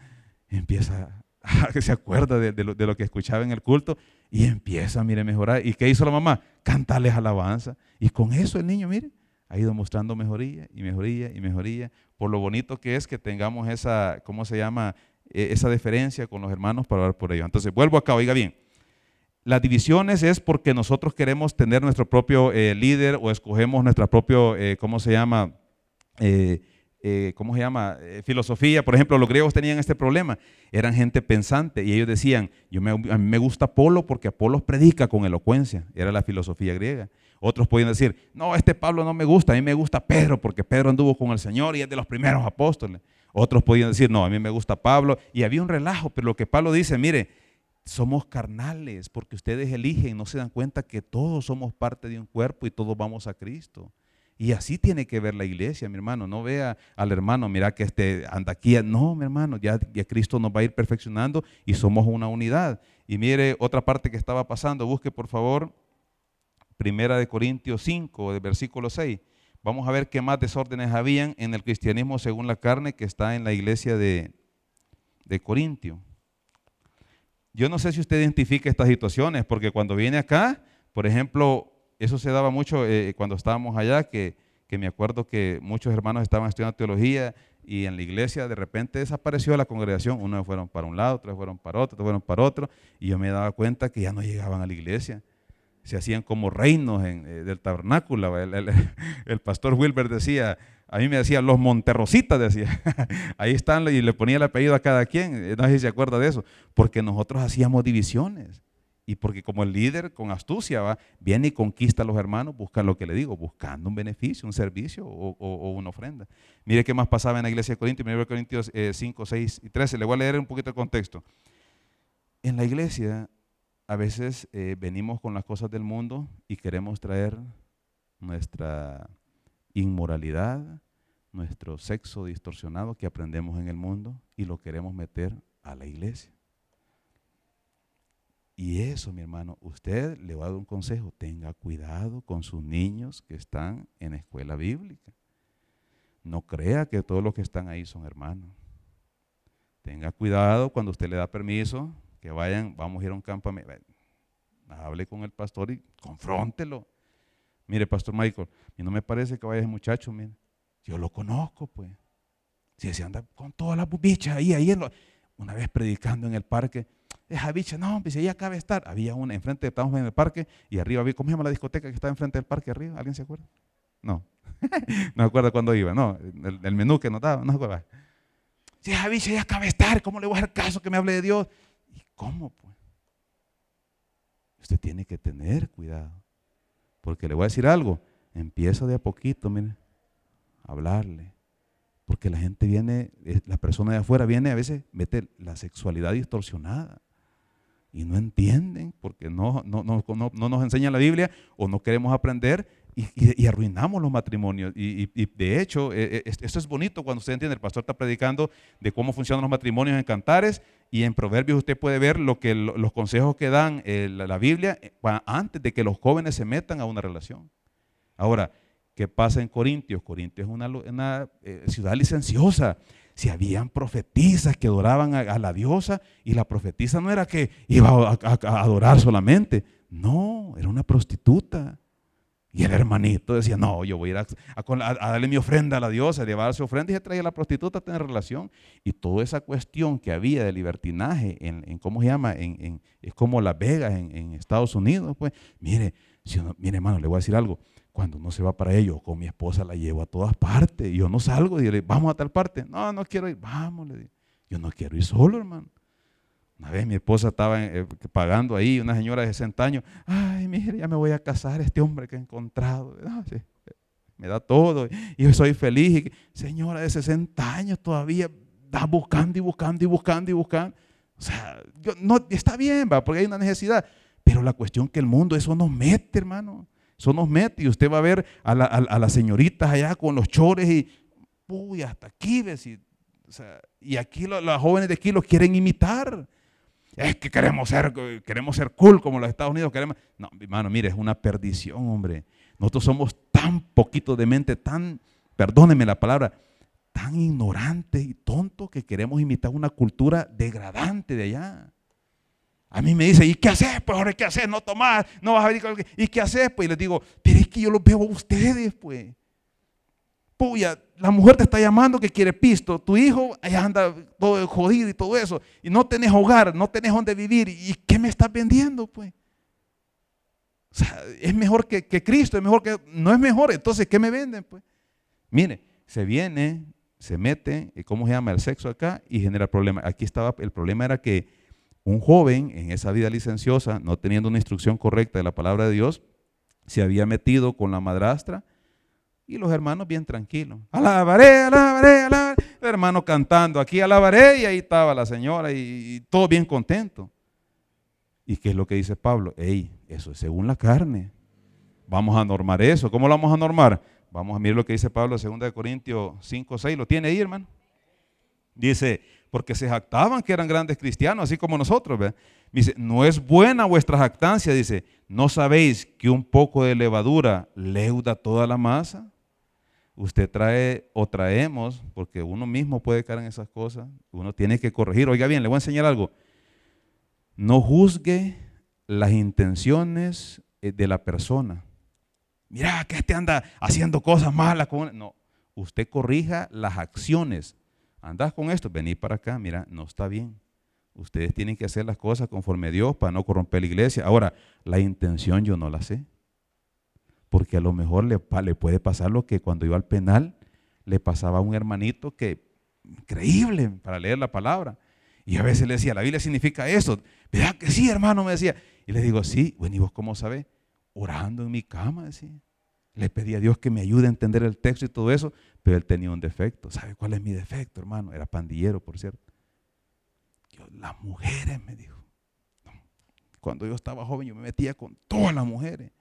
empieza a se acuerda de, lo, que escuchaba en el culto y empieza, mire, a mejorar. ¿Y qué hizo la mamá? Cantarles alabanza. Y con eso el niño, mire, ha ido mostrando mejoría y mejoría y mejoría. Por lo bonito que es que tengamos esa, ¿cómo se llama? E, esa deferencia con los hermanos para hablar por ellos. Entonces, vuelvo acá, oiga bien. Las divisiones es porque nosotros queremos tener nuestro propio eh, líder o escogemos nuestra propia, eh, ¿cómo se llama? Eh, ¿Cómo se llama? filosofía. Por ejemplo, los griegos tenían este problema. Eran gente pensante y ellos decían, yo me, a mí me gusta Apolo porque Apolo predica con elocuencia. Era la filosofía griega. Otros podían decir, no, este Pablo no me gusta, a mí me gusta Pedro porque Pedro anduvo con el Señor y es de los primeros apóstoles. Otros podían decir, no, a mí me gusta Pablo. Y había un relajo, pero lo que Pablo dice, mire, somos carnales porque ustedes eligen, no se dan cuenta que todos somos parte de un cuerpo y todos vamos a Cristo. Y así tiene que ver la iglesia, mi hermano. No vea al hermano, mira que este anda aquí. No, mi hermano, ya, ya Cristo nos va a ir perfeccionando y somos una unidad. Y mire otra parte que estaba pasando. Busque, por favor, Primera de Corintios 5, del versículo 6. Vamos a ver qué más desórdenes habían en el cristianismo según la carne que está en la iglesia de, de Corintio. Yo no sé si usted identifica estas situaciones, porque cuando viene acá, por ejemplo, eso se daba mucho eh, cuando estábamos allá, que, me acuerdo que muchos hermanos estaban estudiando teología y en la iglesia de repente desapareció la congregación, unos fueron para un lado, otros fueron para otro, otros fueron para otro, y yo me daba cuenta que ya no llegaban a la iglesia. Se hacían como reinos eh, del tabernáculo. El, el pastor Wilber decía, a mí me decían los Monterrositas, decía. Ahí están y le ponía el apellido a cada quien. Eh, no sé si se acuerda de eso. Porque nosotros hacíamos divisiones. Y porque como el líder con astucia va, viene y conquista a los hermanos, busca lo que le digo, buscando un beneficio, un servicio o, una ofrenda. Mire qué más pasaba en la iglesia de Corintios, 1 Corintios 5, 6 y 13. Le voy a leer un poquito el contexto. En la iglesia a veces eh, venimos con las cosas del mundo y queremos traer nuestra inmoralidad, nuestro sexo distorsionado que aprendemos en el mundo y lo queremos meter a la iglesia. Y eso, mi hermano, usted le va a dar un consejo, tenga cuidado con sus niños que están en escuela bíblica. No crea que todos los que están ahí son hermanos. Tenga cuidado cuando usted le da permiso, que vayan, vamos a ir a un campamento. Hable con el pastor y confróntelo. Mire, Pastor Michael, y no me parece que vaya ese muchacho, mire. Yo lo conozco, pues. Si se anda con todas las bichas ahí, ahí. Una vez predicando en el parque, esa bicha, no, pues ahí acaba de estar. Había una enfrente, estábamos en el parque y arriba había, ¿cómo se llama la discoteca que está enfrente del parque arriba? ¿Alguien se acuerda? No. no me acuerdo cuándo iba, no. El, menú que nos daba, no se acuerda. Si esa ya acaba de estar, ¿cómo le voy a hacer caso que me hable de Dios? ¿Y cómo, pues? Usted tiene que tener cuidado. Porque le voy a decir algo, empieza de a poquito, mire, a hablarle. Porque la gente viene, la persona de afuera viene a veces, mete la sexualidad distorsionada. Y no entienden porque no, no, no, no nos enseña la Biblia o no queremos aprender y, arruinamos los matrimonios. Y, de hecho, eh, eh, esto es bonito cuando usted entiende, el pastor está predicando de cómo funcionan los matrimonios en Cantares y en Proverbios usted puede ver lo que, los consejos que dan eh, la, Biblia antes de que los jóvenes se metan a una relación. Ahora, ¿qué pasa en Corintios? Corintios es una, ciudad licenciosa. Si habían profetisas que adoraban a, la diosa y la profetisa no era que iba a adorar solamente, no, era una prostituta. Y el hermanito decía, no, yo voy a ir a, darle mi ofrenda a la diosa, a llevar su ofrenda y se traía a la prostituta a tener relación. Y toda esa cuestión que había de libertinaje en, ¿cómo se llama? Es como Las Vegas en, Estados Unidos, pues, mire, mire hermano, le voy a decir algo, cuando uno se va para ello, con mi esposa la llevo a todas partes, y yo no salgo, y le vamos a tal parte, no, no quiero ir, vamos, le digo, yo no quiero ir solo, hermano. Una vez mi esposa estaba eh, pagando ahí, una señora de 60 años, ay, mire, ya me voy a casar, este hombre que he encontrado, me da todo, y yo soy feliz. señora de 60 años todavía está buscando y buscando y buscando y buscando. O sea, no, está bien, va, porque hay una necesidad. Pero la cuestión que el mundo, eso nos mete, hermano. Eso nos mete. Y usted va a ver a, las señoritas allá con los chores y, uy, hasta aquí. Y, y aquí las jóvenes de aquí los quieren imitar es que queremos ser, queremos ser cool como los Estados Unidos. Queremos. No, hermano, mire, es una perdición, hombre. Nosotros somos tan poquito de mente, tan, perdónenme la palabra, tan ignorantes y tontos que queremos imitar una cultura degradante de allá. A mí me dice, ¿y qué haces? Pues ahora, ¿qué haces? No tomar, no vas a venir con ¿Y qué haces? Pues y les digo, pero es que yo los veo a ustedes, pues puya, la mujer te está llamando que quiere pisto, tu hijo allá anda todo jodido y todo eso, y no tenés hogar, no tenés donde vivir, ¿y qué me estás vendiendo, pues? O sea, es mejor que, Cristo, es mejor que, no es mejor, entonces, ¿qué me venden, pues? Mire, se viene, se mete, ¿cómo se llama? El sexo acá y genera problemas. Aquí estaba, el problema era que un joven en esa vida licenciosa, no teniendo una instrucción correcta de la palabra de Dios, se había metido con la madrastra, y los hermanos bien tranquilos. Alabaré, alabaré, alabaré. El hermano cantando, aquí alabaré y ahí estaba la señora y, todo bien contento. ¿Y qué es lo que dice Pablo? Ey, eso es según la carne. Vamos a normar eso. ¿Cómo lo vamos a normar? Vamos a mirar lo que dice Pablo en 2 Corintios 5, 6. ¿Lo tiene ahí, hermano? Dice, porque se jactaban que eran grandes cristianos, así como nosotros. Dice, no es buena vuestra jactancia. Dice, ¿no sabéis que un poco de levadura leuda toda la masa? Usted trae o traemos, porque uno mismo puede caer en esas cosas, uno tiene que corregir. Oiga bien, le voy a enseñar algo. No juzgue las intenciones eh, de la persona. Mira, que este anda haciendo cosas malas. No, usted corrija las acciones. Andás con esto, vení para acá, mira, no está bien. Ustedes tienen que hacer las cosas conforme a Dios para no corromper la iglesia. Ahora, la intención yo no la sé porque a lo mejor le, puede pasar lo que cuando iba al penal le pasaba a un hermanito que, increíble para leer la palabra. Y a veces le decía, la Biblia significa eso. ¿Verdad que sí, hermano? Me decía. Y le digo, sí, bueno, ¿y vos cómo sabés? Orando en mi cama, decía. Le pedí a Dios que me ayude a entender el texto y todo eso, pero él tenía un defecto. ¿Sabe cuál es mi defecto, hermano? Era pandillero, por cierto. las mujeres, me dijo. Cuando yo estaba joven, yo me metía con todas las mujeres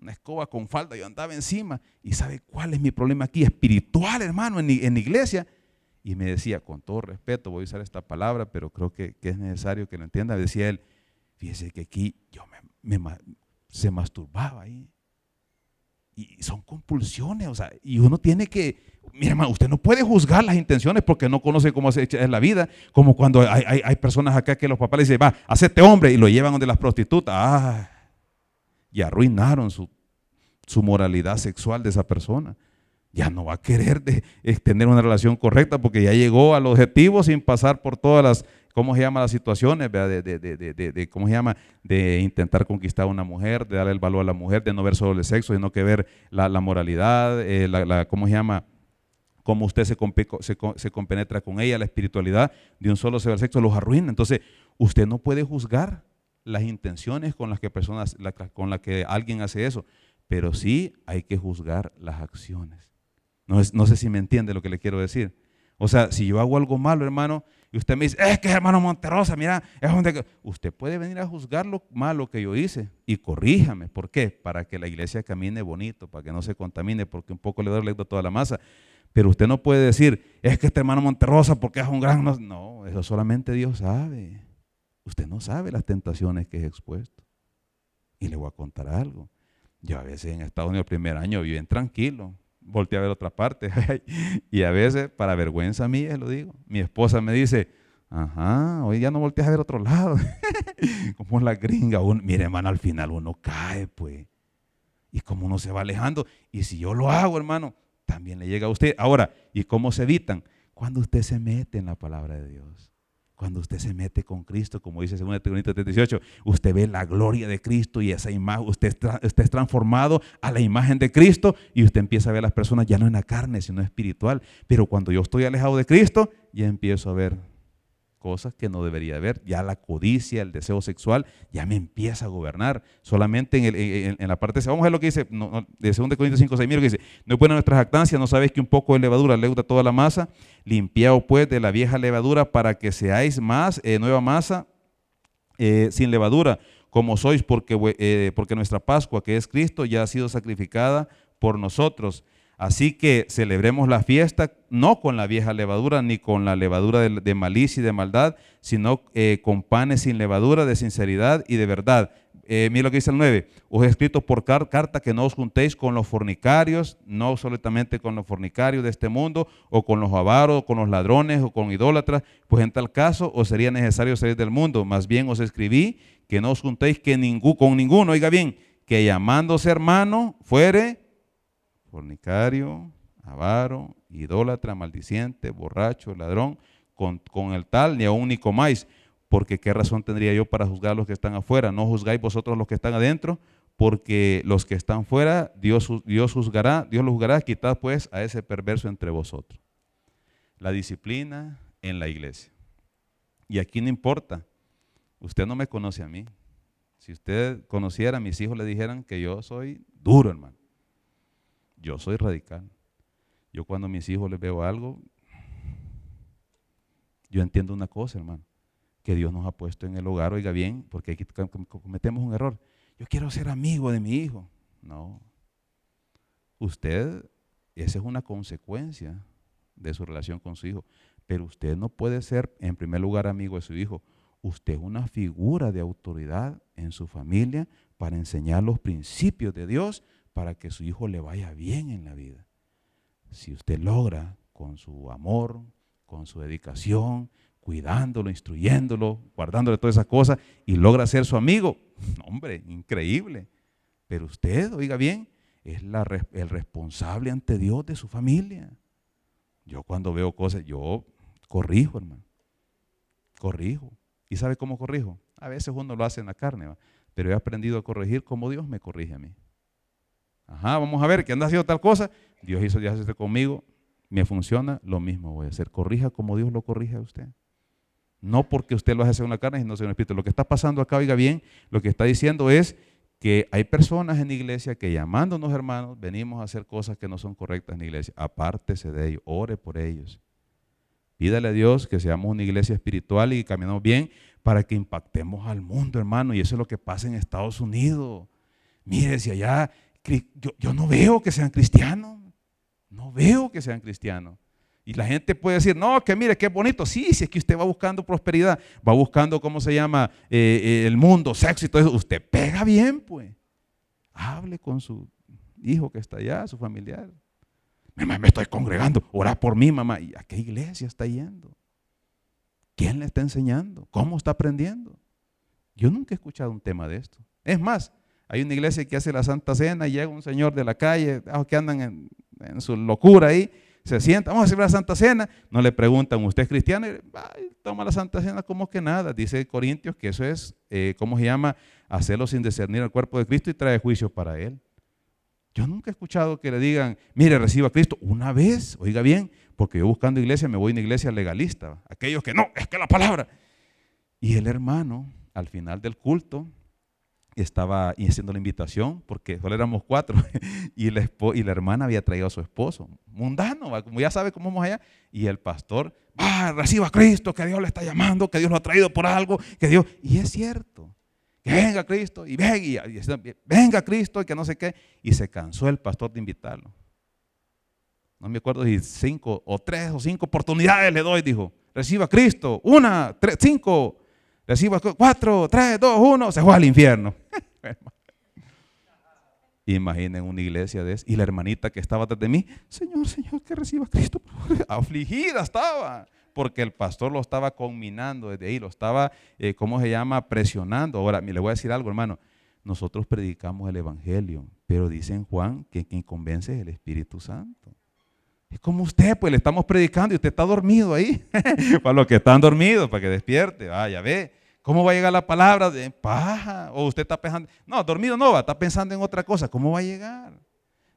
una escoba con falda, yo andaba encima. ¿Y sabe cuál es mi problema aquí? Espiritual, hermano, en, en la iglesia. Y me decía, con todo respeto, voy a usar esta palabra, pero creo que, es necesario que lo entienda. Decía él, fíjese que aquí yo me, se masturbaba ahí. Y son compulsiones, o sea, y uno tiene que, mira hermano, usted no puede juzgar las intenciones porque no conoce cómo es la vida, como cuando hay, hay, personas acá que los papás le dicen, va, hacete hombre, y lo llevan donde las prostitutas. Ah, y arruinaron su, moralidad sexual de esa persona. Ya no va a querer tener una relación correcta porque ya llegó al objetivo sin pasar por todas las, ¿cómo se llama? Las situaciones, de, de, ¿cómo se llama? De intentar conquistar a una mujer, de darle el valor a la mujer, de no ver solo el sexo, sino que ver la, moralidad, eh, la, ¿cómo se llama? Cómo usted se, se, compenetra con ella, la espiritualidad de un solo sexo, los arruina. Entonces, usted no puede juzgar las intenciones con las que personas, con las que alguien hace eso, pero sí hay que juzgar las acciones. No, no sé si me entiende lo que le quiero decir. O sea, si yo hago algo malo, hermano, y usted me dice, es que hermano Monterrosa, mira, es donde... Usted puede venir a juzgar lo malo que yo hice y corríjame. ¿Por qué? Para que la iglesia camine bonito, para que no se contamine, porque un poco le doy a toda la masa. Pero usted no puede decir, es que este hermano Monterrosa, porque es un gran... No, eso solamente Dios sabe. Usted no sabe las tentaciones que es expuesto. Y le voy a contar algo. Yo a veces en Estados Unidos primer año bien tranquilo, volteé a ver otra parte. y a veces, para vergüenza mía, lo digo, mi esposa me dice, ajá, hoy ya no volteas a ver otro lado. como la gringa, mire hermano, al final uno cae, pues. Y como uno se va alejando. Y si yo lo hago, hermano, también le llega a usted. Ahora, ¿y cómo se evitan? Cuando usted se mete en la palabra de Dios. Cuando usted se mete con Cristo, como dice 2 Corintios 18, usted ve la gloria de Cristo y esa imagen, usted, usted es transformado a la imagen de Cristo y usted empieza a ver a las personas ya no en la carne, sino espiritual. Pero cuando yo estoy alejado de Cristo, ya empiezo a ver cosas que no debería haber. Ya la codicia, el deseo sexual, ya me empieza a gobernar. Solamente en, la parte, vamos a ver lo que dice de 2 Corintios 5, 6, mira lo que dice, no es buena nuestra jactancia, no sabéis que un poco de levadura leuda toda la masa, limpiado pues de la vieja levadura para que seáis más eh, nueva masa eh, sin levadura, como sois, porque, eh, porque nuestra Pascua, que es Cristo, ya ha sido sacrificada por nosotros. Así que celebremos la fiesta no con la vieja levadura ni con la levadura de, malicia y de maldad, sino eh, con panes sin levadura, de sinceridad y de verdad. Eh, mira lo que dice el 9. Os he escrito por carta que no os juntéis con los fornicarios, no solamente con los fornicarios de este mundo, o con los avaros, o con los ladrones, o con idólatras, pues en tal caso os sería necesario salir del mundo. Más bien os escribí que no os juntéis que con ninguno, oiga bien, que llamándose hermano fuere fornicario, avaro, idólatra, maldiciente, borracho, ladrón, con, el tal ni aún ni comáis, porque qué razón tendría yo para juzgar a los que están afuera. No juzgáis vosotros los que están adentro, porque los que están fuera, Dios, Dios juzgará, Dios los juzgará, quitad pues a ese perverso entre vosotros. La disciplina en la iglesia. Y aquí no importa, usted no me conoce a mí. Si usted conociera a mis hijos, le dijeran que yo soy duro, hermano. Yo soy radical. Yo cuando a mis hijos les veo algo, yo entiendo una cosa, hermano, que Dios nos ha puesto en el hogar, oiga bien, porque aquí cometemos un error. Yo quiero ser amigo de mi hijo. No. Usted, esa es una consecuencia de su relación con su hijo. Pero usted no puede ser, en primer lugar, amigo de su hijo. Usted es una figura de autoridad en su familia para enseñar los principios de Dios para que su hijo le vaya bien en la vida. Si usted logra con su amor, con su dedicación, cuidándolo, instruyéndolo, guardándole todas esas cosas y logra ser su amigo, hombre, increíble. Pero usted, oiga bien, es la, el responsable ante Dios de su familia. Yo cuando veo cosas, yo corrijo, hermano. Corrijo. ¿Y sabe cómo corrijo? A veces uno lo hace en la carne, pero he aprendido a corregir como Dios me corrige a mí. Ajá, vamos a ver, que anda haciendo tal cosa. Dios hizo ya esto conmigo, me funciona, lo mismo voy a hacer. Corrija como Dios lo corrige a usted. No porque usted lo hace según la carne, sino según el Espíritu. Lo que está pasando acá, oiga bien, lo que está diciendo es que hay personas en la iglesia que llamándonos hermanos, venimos a hacer cosas que no son correctas en la iglesia. Apártese de ellos, ore por ellos. Pídale a Dios que seamos una iglesia espiritual y caminemos bien para que impactemos al mundo, hermano. Y eso es lo que pasa en Estados Unidos. Mire, si allá yo, no veo que sean cristianos. No veo que sean cristianos. Y la gente puede decir, no, que mire, qué bonito. Sí, si es que usted va buscando prosperidad, va buscando, ¿cómo se llama? Eh, eh, el mundo, sexo y todo eso. Usted pega bien, pues. Hable con su hijo que está allá, su familiar. Mamá, me estoy congregando. Ora por mí, mamá. ¿Y a qué iglesia está yendo? ¿Quién le está enseñando? ¿Cómo está aprendiendo? Yo nunca he escuchado un tema de esto. Es más, hay una iglesia que hace la Santa Cena y llega un señor de la calle, ah, que andan en, su locura ahí, se sienta, vamos a hacer la Santa Cena. No le preguntan, ¿usted es cristiano? Toma la Santa Cena como que nada. Dice Corintios que eso es, eh, ¿cómo se llama? Hacerlo sin discernir el cuerpo de Cristo y trae juicio para él. Yo nunca he escuchado que le digan, mire, reciba a Cristo una vez, oiga bien, porque yo buscando iglesia me voy a una iglesia legalista. Aquellos que no, es que la palabra. Y el hermano, al final del culto, estaba haciendo la invitación, porque solo éramos cuatro, y la, y la hermana había traído a su esposo, mundano, como ya sabe cómo vamos allá, y el pastor, va, reciba a Cristo, que Dios le está llamando, que Dios lo ha traído por algo, que Dios, y es cierto, que venga Cristo, y venga, y, venga Cristo, y que no sé qué, y se cansó el pastor de invitarlo. No me acuerdo si cinco o tres o cinco oportunidades le doy, dijo, reciba a Cristo, una, tres, cinco, Reciba cuatro, tres, dos, uno, se fue al infierno. Imaginen una iglesia de eso. Y la hermanita que estaba detrás de mí, Señor, Señor, que reciba Cristo. Afligida estaba. Porque el pastor lo estaba conminando desde ahí, lo estaba, eh, ¿cómo se llama? Presionando. Ahora, le voy a decir algo, hermano. Nosotros predicamos el Evangelio, pero dicen Juan que quien convence es el Espíritu Santo. Es como usted, pues le estamos predicando y usted está dormido ahí. para los que están dormidos, para que despierte. Vaya, ve. ¿Cómo va a llegar la palabra de paja? O usted está pensando, no, dormido no va, está pensando en otra cosa. ¿Cómo va a llegar?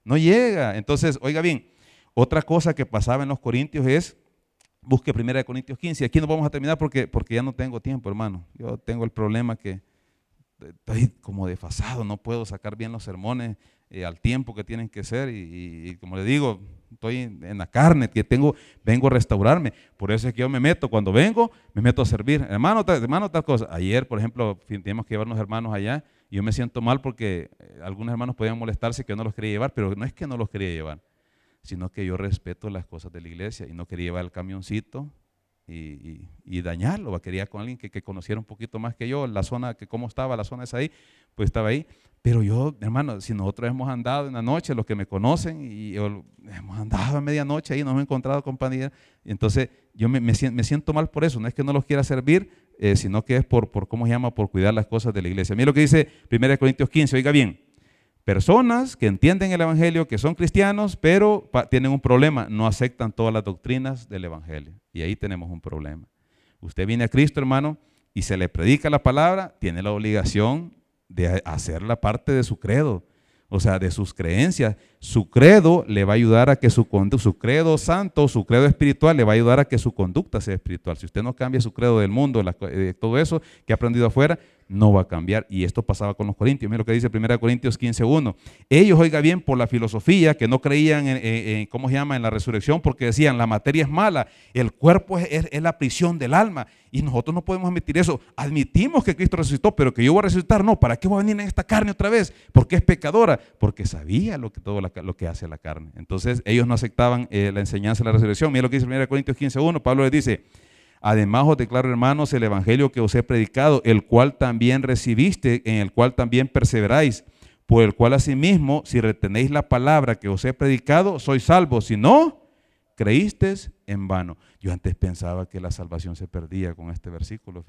No llega. Entonces, oiga bien, otra cosa que pasaba en los Corintios es, busque 1 Corintios 15. Aquí no vamos a terminar porque, porque ya no tengo tiempo, hermano. Yo tengo el problema que estoy como desfasado, no puedo sacar bien los sermones eh, al tiempo que tienen que ser y, como le digo, estoy en, la carne, que tengo, vengo a restaurarme. Por eso es que yo me meto, cuando vengo, me meto a servir. Hermano, tal, hermano, tal cosa. Ayer, por ejemplo, teníamos que llevarnos hermanos allá y yo me siento mal porque eh, algunos hermanos podían molestarse que yo no los quería llevar, pero no es que no los quería llevar, sino que yo respeto las cosas de la iglesia y no quería llevar el camioncito y, dañarlo. Quería con alguien que, conociera un poquito más que yo, la zona, que cómo estaba, la zona es ahí, pues estaba ahí. Pero yo, hermano, si nosotros hemos andado en la noche, los que me conocen, y hemos andado a medianoche ahí, nos hemos encontrado compañía, entonces yo me, siento mal por eso, no es que no los quiera servir, eh, sino que es por, por, ¿cómo se llama?, por cuidar las cosas de la iglesia. Mira lo que dice 1 Corintios 15, oiga bien, personas que entienden el Evangelio, que son cristianos, pero tienen un problema, no aceptan todas las doctrinas del Evangelio. Y ahí tenemos un problema. Usted viene a Cristo, hermano, y se le predica la palabra, tiene la obligación de hacer la parte de su credo o sea, de sus creencias. Su credo le va a ayudar a que su conducta, su credo santo, su credo espiritual le va a ayudar a que su conducta sea espiritual. Si usted no cambia su credo del mundo, de todo eso que ha aprendido afuera, no va a cambiar. Y esto pasaba con los corintios. Mira lo que dice 1 Corintios 15.1. Ellos, oiga bien, por la filosofía, que no creían en, ¿cómo se llama?, en la resurrección, porque decían, la materia es mala, el cuerpo es, es la prisión del alma. Y nosotros no podemos admitir eso. Admitimos que Cristo resucitó, pero que yo voy a resucitar, no. ¿Para qué voy a venir en esta carne otra vez? Porque es pecadora. Porque sabía lo que, todo lo que hace la carne. Entonces ellos no aceptaban eh, la enseñanza de la resurrección. Mira lo que dice 1 Corintios 15.1. Pablo les dice, Además os declaro, hermanos, el evangelio que os he predicado, el cual también recibiste, en el cual también perseveráis, por el cual asimismo, si retenéis la palabra que os he predicado, sois salvos. Si no, creísteis en vano. Yo antes pensaba que la salvación se perdía con este versículo,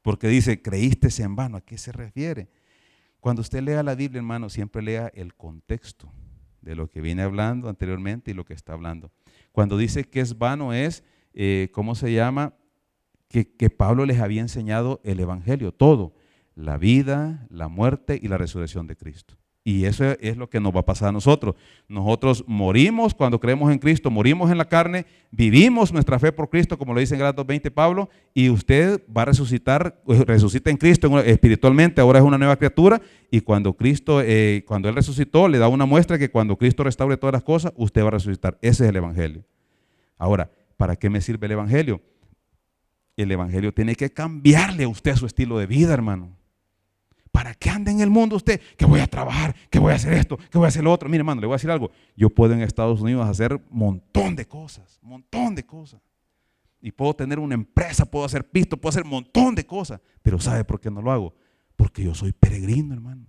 porque dice, creíste en vano. ¿A qué se refiere? Cuando usted lea la Biblia, hermano, siempre lea el contexto de lo que viene hablando anteriormente y lo que está hablando. Cuando dice que es vano es eh, ¿cómo se llama? Que, que Pablo les había enseñado el Evangelio, todo, la vida, la muerte y la resurrección de Cristo. Y eso es lo que nos va a pasar a nosotros. Nosotros morimos cuando creemos en Cristo, morimos en la carne, vivimos nuestra fe por Cristo, como lo dice en Gálatas 20 Pablo, y usted va a resucitar, resucita en Cristo espiritualmente, ahora es una nueva criatura, y cuando Cristo, eh, cuando Él resucitó, le da una muestra que cuando Cristo restaure todas las cosas, usted va a resucitar. Ese es el Evangelio. Ahora, ¿Para qué me sirve el Evangelio? El Evangelio tiene que cambiarle a usted su estilo de vida, hermano. ¿Para qué anda en el mundo usted? Que voy a trabajar, que voy a hacer esto, que voy a hacer lo otro. Mire, hermano, le voy a decir algo. Yo puedo en Estados Unidos hacer montón de cosas, montón de cosas. Y puedo tener una empresa, puedo hacer pisto, puedo hacer montón de cosas. Pero ¿sabe por qué no lo hago? Porque yo soy peregrino, hermano.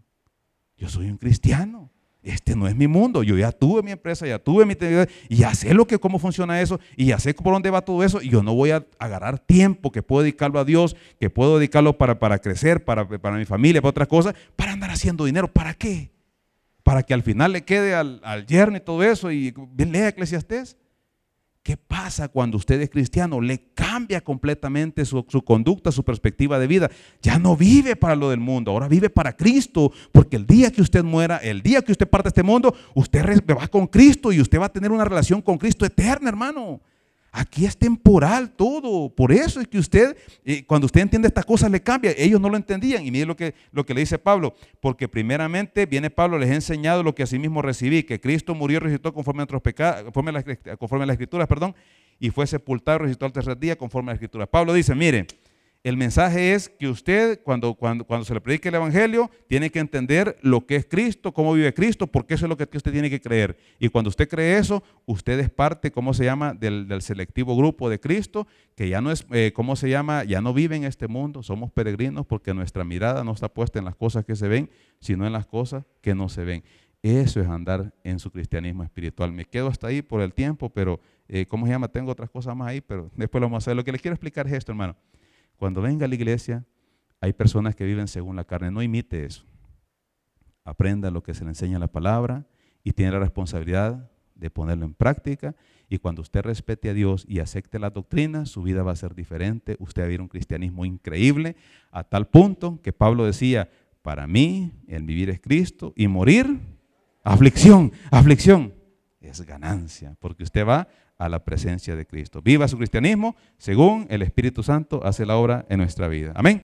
Yo soy un cristiano. Este no es mi mundo. Yo ya tuve mi empresa, ya tuve mi y ya sé lo que cómo funciona eso y ya sé por dónde va todo eso y yo no voy a agarrar tiempo que puedo dedicarlo a Dios, que puedo dedicarlo para, para crecer, para, para mi familia, para otras cosas, para andar haciendo dinero. ¿Para qué? Para que al final le quede al, al yerno y todo eso y lea Eclesiastés. ¿Qué pasa cuando usted es cristiano? Le cambia completamente su, conducta, su perspectiva de vida. Ya no vive para lo del mundo, ahora vive para Cristo, porque el día que usted muera, el día que usted parte de este mundo, usted va con Cristo y usted va a tener una relación con Cristo eterna, hermano. Aquí es temporal todo. Por eso es que usted, eh, cuando usted entiende estas cosas, le cambia. Ellos no lo entendían. Y mire lo que, lo que le dice Pablo. Porque primeramente viene Pablo, les ha enseñado lo que mismo recibí, que Cristo murió y resucitó conforme a, pecados, conforme, a las, conforme a las escrituras, perdón, y fue sepultado y resucitó al tercer día conforme a las escrituras. Pablo dice, mire, el mensaje es que usted, cuando, cuando, cuando se le predique el Evangelio, tiene que entender lo que es Cristo, cómo vive Cristo, porque eso es lo que usted tiene que creer. Y cuando usted cree eso, usted es parte, ¿cómo se llama?, del, selectivo grupo de Cristo, que ya no es, eh, ¿cómo se llama?, ya no vive en este mundo, somos peregrinos porque nuestra mirada no está puesta en las cosas que se ven, sino en las cosas que no se ven. Eso es andar en su cristianismo espiritual. Me quedo hasta ahí por el tiempo, pero, eh, ¿cómo se llama?, tengo otras cosas más ahí, pero después lo vamos a hacer. Lo que les quiero explicar es esto, hermano. Cuando venga a la iglesia, hay personas que viven según la carne. No imite eso. Aprenda lo que se le enseña en la palabra y tiene la responsabilidad de ponerlo en práctica. Y cuando usted respete a Dios y acepte la doctrina, su vida va a ser diferente. Usted va a vivir un cristianismo increíble a tal punto que Pablo decía, para mí el vivir es Cristo y morir, aflicción, aflicción, es ganancia, porque usted va a la presencia de Cristo. Viva su cristianismo según el Espíritu Santo hace la obra en nuestra vida. Amén.